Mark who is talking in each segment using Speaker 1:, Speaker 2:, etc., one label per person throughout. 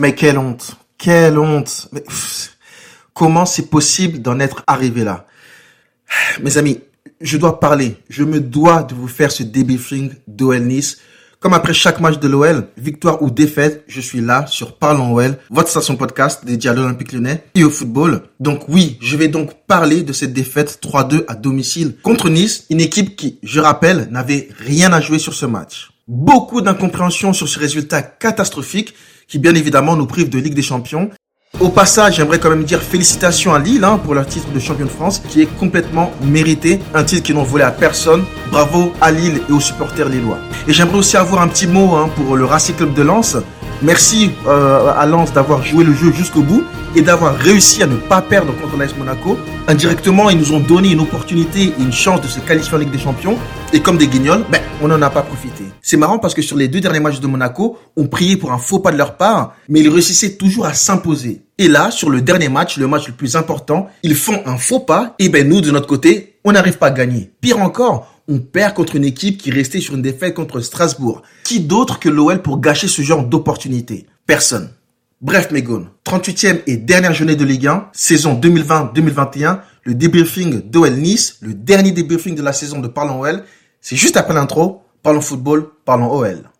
Speaker 1: Mais quelle honte, quelle honte. Comment c'est possible d'en être arrivé là? Mes amis, je dois parler. Je me dois de vous faire ce débriefing d'OL Nice. Comme après chaque match de l'OL, victoire ou défaite, je suis là sur Parlons OL, votre station podcast dédiée à l'Olympique lyonnais et au football. Donc oui, je vais donc parler de cette défaite 3-2 à domicile contre Nice, une équipe qui, je rappelle, n'avait rien à jouer sur ce match. Beaucoup d'incompréhension sur ce résultat catastrophique qui bien évidemment nous prive de Ligue des Champions au passage, j'aimerais quand même dire félicitations à Lille hein, pour leur titre de champion de France qui est complètement mérité. Un titre qu'ils n'ont volé à personne. Bravo à Lille et aux supporters lillois. Et j'aimerais aussi avoir un petit mot hein, pour le Racing Club de Lens. Merci euh, à Lens d'avoir joué le jeu jusqu'au bout et d'avoir réussi à ne pas perdre contre l'AS Monaco. Indirectement, ils nous ont donné une opportunité et une chance de se qualifier en Ligue des Champions. Et comme des guignols, ben, on n'en a pas profité. C'est marrant parce que sur les deux derniers matchs de Monaco, on priait pour un faux pas de leur part, mais ils réussissaient toujours à s'imposer. Et là, sur le dernier match, le match le plus important, ils font un faux pas, et ben nous, de notre côté, on n'arrive pas à gagner. Pire encore, on perd contre une équipe qui restait sur une défaite contre Strasbourg. Qui d'autre que l'OL pour gâcher ce genre d'opportunité? Personne. Bref, Megon, 38e et dernière journée de Ligue 1, saison 2020-2021, le débriefing d'OL Nice, le dernier débriefing de la saison de Parlons OL, c'est juste après l'intro, Parlons football, parlons OL.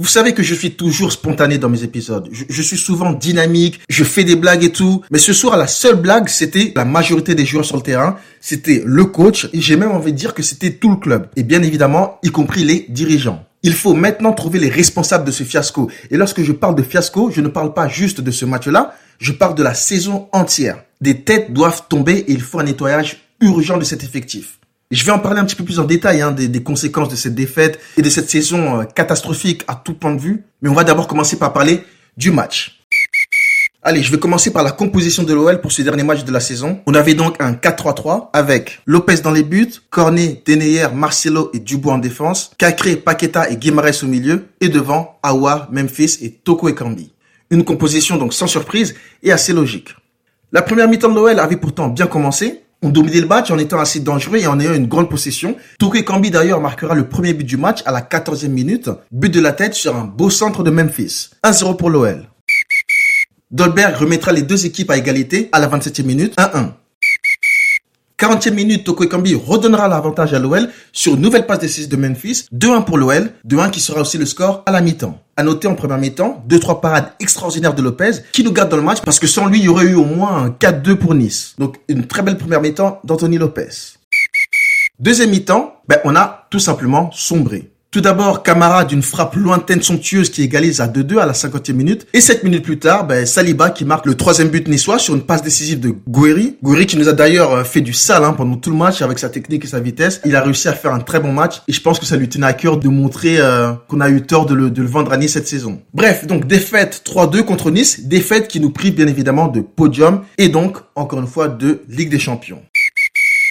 Speaker 1: Vous savez que je suis toujours spontané dans mes épisodes. Je, suis souvent dynamique, je fais des blagues et tout. Mais ce soir, la seule blague, c'était la majorité des joueurs sur le terrain. C'était le coach. Et j'ai même envie de dire que c'était tout le club. Et bien évidemment, y compris les dirigeants. Il faut maintenant trouver les responsables de ce fiasco. Et lorsque je parle de fiasco, je ne parle pas juste de ce match-là. Je parle de la saison entière. Des têtes doivent tomber et il faut un nettoyage urgent de cet effectif. Je vais en parler un petit peu plus en détail hein, des, des, conséquences de cette défaite et de cette saison euh, catastrophique à tout point de vue. Mais on va d'abord commencer par parler du match. Allez, je vais commencer par la composition de l'OL pour ce dernier match de la saison. On avait donc un 4-3-3 avec Lopez dans les buts, Cornet, Deneyer, Marcelo et Dubois en défense, Cacré, Paqueta et Guimarães au milieu, et devant Awa, Memphis et Toko Ekambi. Une composition donc sans surprise et assez logique. La première mi-temps de l'OL avait pourtant bien commencé, on dominait le match en étant assez dangereux et en ayant une grande possession. Touké Kambi d'ailleurs marquera le premier but du match à la 14e minute. But de la tête sur un beau centre de Memphis. 1-0 pour l'OL. Dolberg remettra les deux équipes à égalité à la 27e minute. 1-1. 40e minute, Toko Ekambi redonnera l'avantage à l'OL sur une nouvelle passe décisive de Memphis. 2-1 pour l'OL. 2-1 qui sera aussi le score à la mi-temps. À noter en première mi-temps, 2-3 parades extraordinaires de Lopez qui nous garde dans le match parce que sans lui, il y aurait eu au moins un 4-2 pour Nice. Donc une très belle première mi-temps d'Anthony Lopez. Deuxième mi-temps, ben, on a tout simplement sombré. Tout d'abord, Camara d'une frappe lointaine somptueuse qui égalise à 2-2 à la 50e minute. Et 7 minutes plus tard, ben, Saliba qui marque le troisième but niçois sur une passe décisive de Gouiri. Gouiri qui nous a d'ailleurs euh, fait du sale hein, pendant tout le match avec sa technique et sa vitesse. Il a réussi à faire un très bon match et je pense que ça lui tenait à cœur de montrer euh, qu'on a eu tort de le, de le vendre à Nice cette saison. Bref, donc défaite 3-2 contre Nice, défaite qui nous prive bien évidemment de podium et donc encore une fois de Ligue des Champions.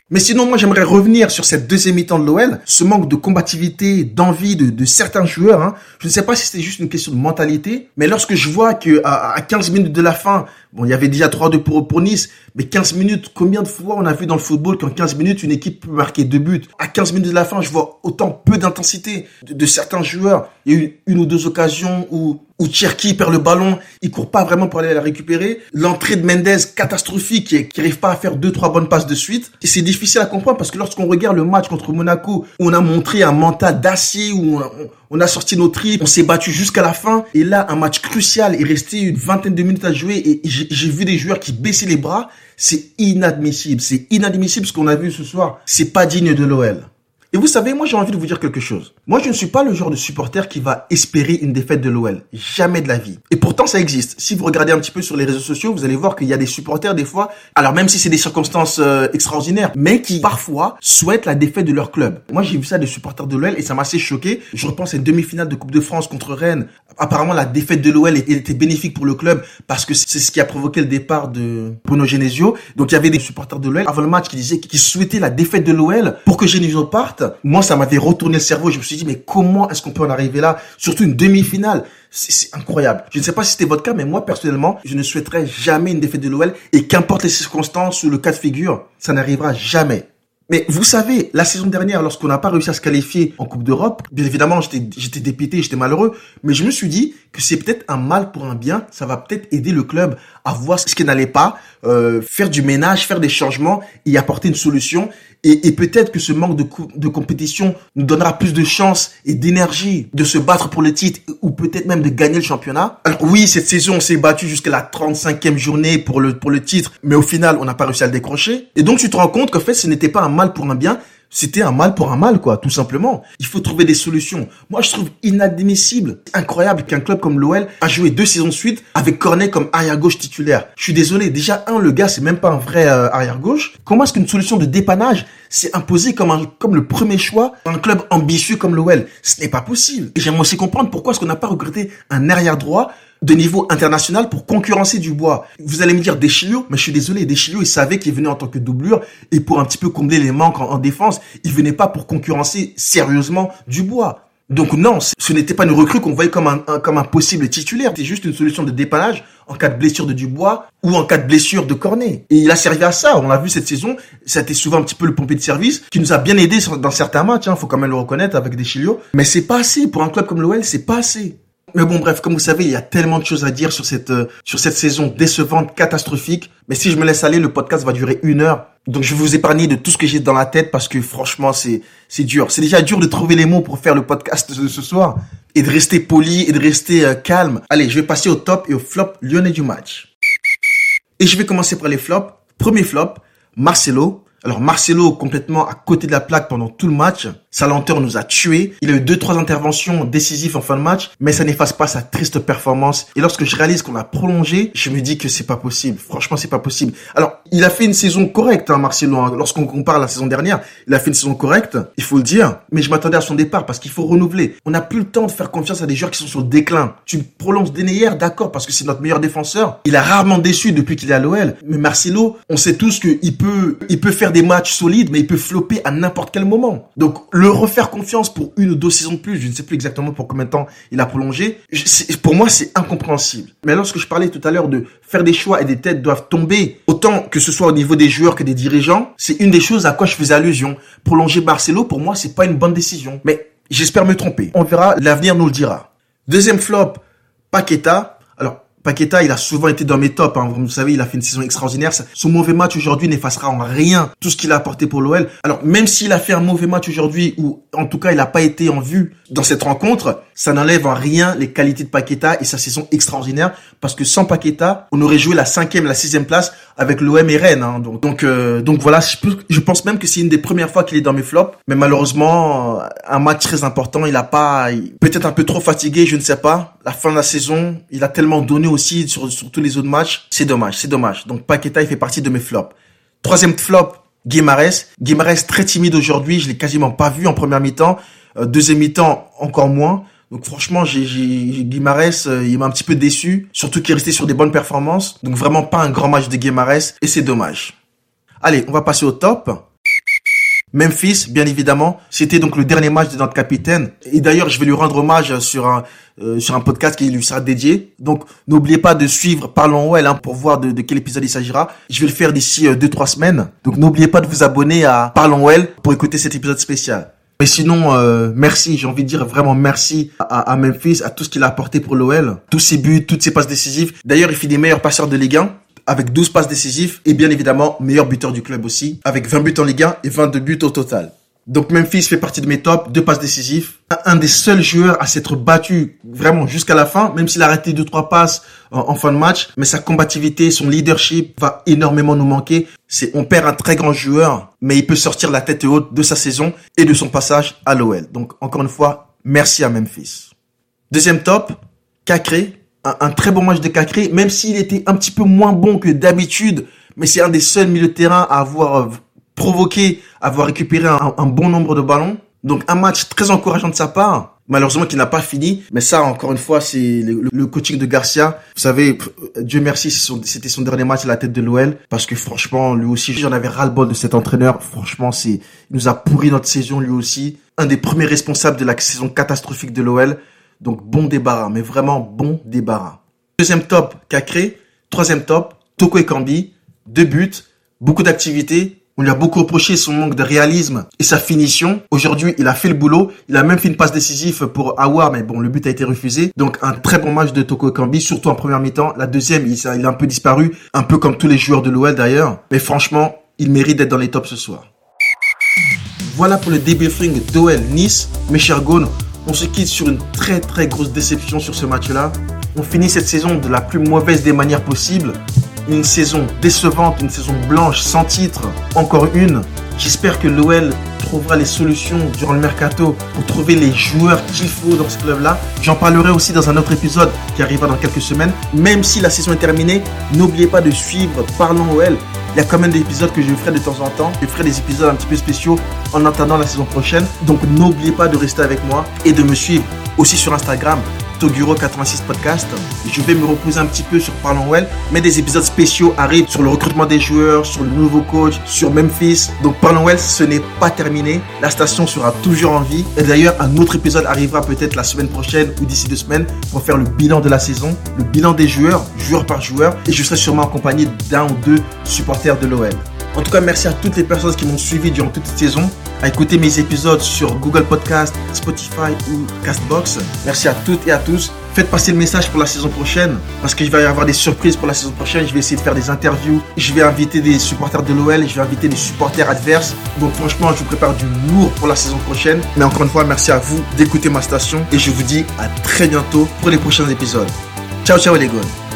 Speaker 1: Mais sinon, moi, j'aimerais revenir sur cette deuxième mi-temps de l'OL, ce manque de combativité, d'envie de, certains joueurs. Hein. Je ne sais pas si c'était juste une question de mentalité, mais lorsque je vois que à, à 15 minutes de la fin, bon, il y avait déjà 3-2 pour, pour Nice, mais 15 minutes, combien de fois on a vu dans le football qu'en 15 minutes, une équipe peut marquer deux buts? À 15 minutes de la fin, je vois autant peu d'intensité de, certains joueurs. Il y a eu une ou deux occasions où où Cherki perd le ballon, il court pas vraiment pour aller la récupérer. L'entrée de Mendes catastrophique qui, qui arrive pas à faire deux trois bonnes passes de suite. Et c'est difficile à comprendre parce que lorsqu'on regarde le match contre Monaco, où on a montré un mental d'acier, où on, a sorti nos tripes, on s'est battu jusqu'à la fin. Et là, un match crucial, il restait une vingtaine de minutes à jouer et j'ai vu des joueurs qui baissaient les bras. C'est inadmissible, c'est inadmissible ce qu'on a vu ce soir. C'est pas digne de l'OL. Et vous savez, moi j'ai envie de vous dire quelque chose. Moi je ne suis pas le genre de supporter qui va espérer une défaite de l'OL. Jamais de la vie. Et pourtant ça existe. Si vous regardez un petit peu sur les réseaux sociaux, vous allez voir qu'il y a des supporters des fois, alors même si c'est des circonstances euh, extraordinaires, mais qui parfois souhaitent la défaite de leur club. Moi j'ai vu ça des supporters de l'OL et ça m'a assez choqué. Je repense à une demi-finale de Coupe de France contre Rennes. Apparemment la défaite de l'OL était bénéfique pour le club parce que c'est ce qui a provoqué le départ de Bruno Genesio. Donc il y avait des supporters de l'OL avant le match qui disaient qu'ils souhaitaient la défaite de l'OL pour que Genesio parte moi, ça m'avait retourné le cerveau. Je me suis dit, mais comment est-ce qu'on peut en arriver là? Surtout une demi-finale. C'est incroyable. Je ne sais pas si c'était votre cas, mais moi, personnellement, je ne souhaiterais jamais une défaite de l'OL. Et qu'importe les circonstances ou le cas de figure, ça n'arrivera jamais. Mais vous savez, la saison dernière, lorsqu'on n'a pas réussi à se qualifier en Coupe d'Europe, bien évidemment, j'étais dépité, j'étais malheureux, mais je me suis dit que c'est peut-être un mal pour un bien. Ça va peut-être aider le club à voir ce qui n'allait pas, euh, faire du ménage, faire des changements et apporter une solution. Et, et peut-être que ce manque de, compétition nous donnera plus de chance et d'énergie de se battre pour le titre ou peut-être même de gagner le championnat. Alors oui, cette saison, on s'est battu jusqu'à la 35e journée pour le, pour le titre, mais au final, on n'a pas réussi à le décrocher. Et donc, tu te rends compte qu'en fait, ce n'était pas un mal pour un bien, c'était un mal pour un mal, quoi, tout simplement. Il faut trouver des solutions. Moi, je trouve inadmissible, incroyable qu'un club comme l'OL a joué deux saisons de suite avec Cornet comme arrière-gauche titulaire. Je suis désolé, déjà, un, le gars, c'est même pas un vrai euh, arrière-gauche. Comment est-ce qu'une solution de dépannage s'est imposée comme, un, comme le premier choix d'un club ambitieux comme l'OL Ce n'est pas possible. Et j'aimerais aussi comprendre pourquoi est-ce qu'on n'a pas recruté un arrière-droit de niveau international pour concurrencer Dubois. Vous allez me dire Deschilio, mais je suis désolé, Deschilio, il savait qu'il venait en tant que doublure et pour un petit peu combler les manques en, défense, il venait pas pour concurrencer sérieusement Dubois. Donc non, ce n'était pas une recrue qu'on voyait comme un, comme un possible titulaire. C'était juste une solution de dépannage en cas de blessure de Dubois ou en cas de blessure de Cornet. Et il a servi à ça. On l'a vu cette saison. Ça a été souvent un petit peu le pompier de service qui nous a bien aidé dans certains matchs. Hein, faut quand même le reconnaître avec Deschilio. Mais c'est pas assez pour un club comme l'OL. C'est pas assez. Mais bon, bref, comme vous savez, il y a tellement de choses à dire sur cette euh, sur cette saison décevante, catastrophique. Mais si je me laisse aller, le podcast va durer une heure. Donc je vais vous épargner de tout ce que j'ai dans la tête parce que franchement, c'est c'est dur. C'est déjà dur de trouver les mots pour faire le podcast de ce soir et de rester poli et de rester euh, calme. Allez, je vais passer au top et au flop lyonnais du match. Et je vais commencer par les flops. Premier flop, Marcelo. Alors Marcelo complètement à côté de la plaque pendant tout le match. Sa lenteur nous a tués. Il a eu deux, trois interventions décisives en fin de match, mais ça n'efface pas sa triste performance. Et lorsque je réalise qu'on a prolongé, je me dis que c'est pas possible. Franchement, c'est pas possible. Alors, il a fait une saison correcte, hein, Marcelo. Hein. Lorsqu'on compare la saison dernière, il a fait une saison correcte, il faut le dire. Mais je m'attendais à son départ parce qu'il faut renouveler. On n'a plus le temps de faire confiance à des joueurs qui sont sur le déclin. Tu prolonges Deneyer, d'accord, parce que c'est notre meilleur défenseur. Il a rarement déçu depuis qu'il est à l'OL. Mais Marcelo, on sait tous qu'il peut, il peut faire des matchs solides, mais il peut flopper à n'importe quel moment. Donc, le refaire confiance pour une ou deux saisons de plus, je ne sais plus exactement pour combien de temps il a prolongé, pour moi c'est incompréhensible. Mais lorsque je parlais tout à l'heure de faire des choix et des têtes doivent tomber, autant que ce soit au niveau des joueurs que des dirigeants, c'est une des choses à quoi je faisais allusion. Prolonger Barcelo, pour moi, c'est pas une bonne décision. Mais j'espère me tromper. On verra, l'avenir nous le dira. Deuxième flop, Paqueta. Paqueta, il a souvent été dans mes tops. Hein. Vous savez, il a fait une saison extraordinaire. Son mauvais match aujourd'hui n'effacera en rien tout ce qu'il a apporté pour l'OL. Alors, même s'il a fait un mauvais match aujourd'hui, ou en tout cas, il n'a pas été en vue dans cette rencontre, ça n'enlève en rien les qualités de Paqueta et sa saison extraordinaire. Parce que sans Paqueta, on aurait joué la cinquième, la sixième place avec l'OM et Rennes. Hein. Donc, donc, euh, voilà, je, pense même que c'est une des premières fois qu'il est dans mes flops. Mais malheureusement, un match très important, il a pas, peut-être un peu trop fatigué, je ne sais pas. La fin de la saison, il a tellement donné aussi sur, sur tous les autres matchs. C'est dommage, c'est dommage. Donc Paqueta, il fait partie de mes flops. Troisième flop, Guimarès. Guimarès très timide aujourd'hui, je l'ai quasiment pas vu en première mi-temps. Euh, deuxième mi-temps, encore moins. Donc franchement, j'ai Guimarès, euh, il m'a un petit peu déçu, surtout qu'il est resté sur des bonnes performances. Donc vraiment pas un grand match de Guimarès et c'est dommage. Allez, on va passer au top. Memphis, bien évidemment, c'était donc le dernier match de notre capitaine. Et d'ailleurs, je vais lui rendre hommage sur un euh, sur un podcast qui lui sera dédié. Donc, n'oubliez pas de suivre Parlons OL hein, pour voir de, quel épisode il s'agira. Je vais le faire d'ici 2-3 euh, semaines. Donc, n'oubliez pas de vous abonner à Parlons OL pour écouter cet épisode spécial. Mais sinon, euh, merci, j'ai envie de dire vraiment merci à, Memphis, à tout ce qu'il a apporté pour l'OL. Tous ses buts, toutes ses passes décisives. D'ailleurs, il fait des meilleurs passeurs de Ligue 1 avec 12 passes décisives et bien évidemment meilleur buteur du club aussi avec 20 buts en Ligue 1 et 22 buts au total. Donc Memphis fait partie de mes tops, deux passes décisives. Un des seuls joueurs à s'être battu vraiment jusqu'à la fin, même s'il a arrêté deux trois passes en, fin de match, mais sa combativité, son leadership va énormément nous manquer. C'est on perd un très grand joueur, mais il peut sortir la tête haute de sa saison et de son passage à l'OL. Donc encore une fois, merci à Memphis. Deuxième top, Cacré, un, très bon match de Cacré, même s'il était un petit peu moins bon que d'habitude, mais c'est un des seuls milieux de terrain à avoir euh, provoqué, avoir récupéré un, bon nombre de ballons. Donc un match très encourageant de sa part. Malheureusement, qui n'a pas fini. Mais ça, encore une fois, c'est le, coaching de Garcia. Vous savez, Dieu merci, c'était son, dernier match à la tête de l'OL. Parce que franchement, lui aussi, j'en avais ras-le-bol de cet entraîneur. Franchement, c'est, il nous a pourri notre saison, lui aussi. Un des premiers responsables de la saison catastrophique de l'OL. Donc, bon débarras. Mais vraiment, bon débarras. Deuxième top, Cacré. Troisième top, Toko Ekambi. Deux buts. Beaucoup d'activités on lui a beaucoup reproché son manque de réalisme et sa finition. Aujourd'hui, il a fait le boulot. Il a même fait une passe décisive pour Awa, mais bon, le but a été refusé. Donc, un très bon match de Toko Kambi, surtout en première mi-temps. La deuxième, il, a un peu disparu, un peu comme tous les joueurs de l'OL d'ailleurs. Mais franchement, il mérite d'être dans les tops ce soir. Voilà pour le débriefing d'OL Nice. Mes chers Gaunes, on se quitte sur une très très grosse déception sur ce match-là. On finit cette saison de la plus mauvaise des manières possibles une saison décevante, une saison blanche, sans titre, encore une. J'espère que l'OL trouvera les solutions durant le mercato pour trouver les joueurs qu'il faut dans ce club-là. J'en parlerai aussi dans un autre épisode qui arrivera dans quelques semaines. Même si la saison est terminée, n'oubliez pas de suivre Parlons OL. Il y a quand même des épisodes que je ferai de temps en temps. Je ferai des épisodes un petit peu spéciaux en attendant la saison prochaine. Donc n'oubliez pas de rester avec moi et de me suivre aussi sur Instagram. Toguro86 Podcast. Je vais me reposer un petit peu sur Parlons Well, mais des épisodes spéciaux arrivent sur le recrutement des joueurs, sur le nouveau coach, sur Memphis. Donc Parlons Well, ce n'est pas terminé. La station sera toujours en vie. Et d'ailleurs, un autre épisode arrivera peut-être la semaine prochaine ou d'ici deux semaines pour faire le bilan de la saison, le bilan des joueurs, joueur par joueur. Et je serai sûrement accompagné d'un ou deux supporters de l'OL. En tout cas, merci à toutes les personnes qui m'ont suivi durant toute cette saison, à écouter mes épisodes sur Google Podcast, Spotify ou Castbox. Merci à toutes et à tous. Faites passer le message pour la saison prochaine parce qu'il va y avoir des surprises pour la saison prochaine. Je vais essayer de faire des interviews. Je vais inviter des supporters de l'OL. Je vais inviter des supporters adverses. Donc franchement, je vous prépare du lourd pour la saison prochaine. Mais encore une fois, merci à vous d'écouter ma station et je vous dis à très bientôt pour les prochains épisodes. Ciao, ciao les gars.